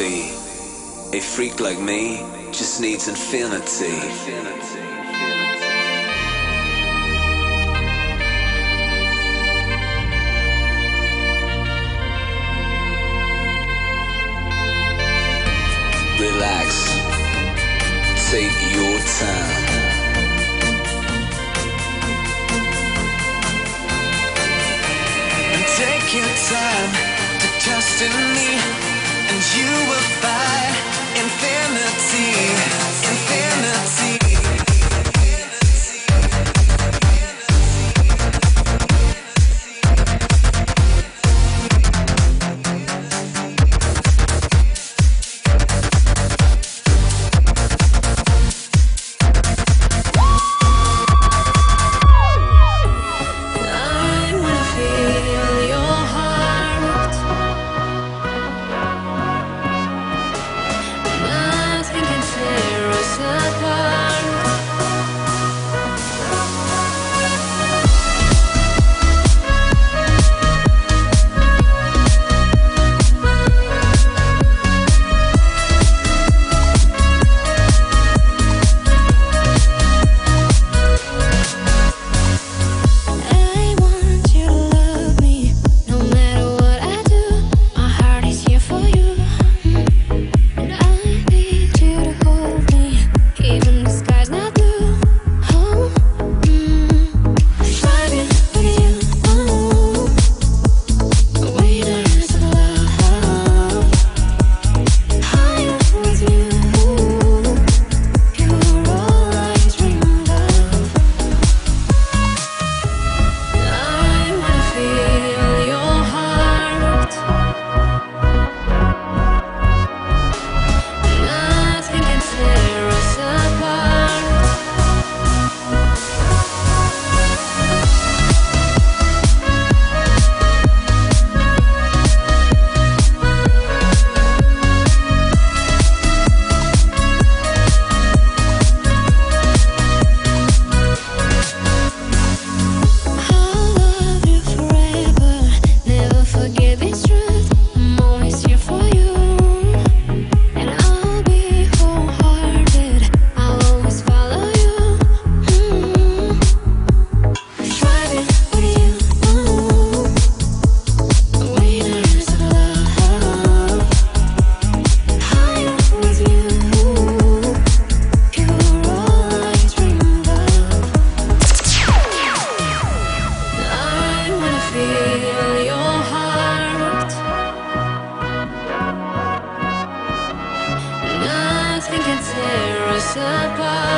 Philosophy. A freak like me just needs infinity. Relax, take your time. And take your time to trust in me, and you will find infinity, infinity. circle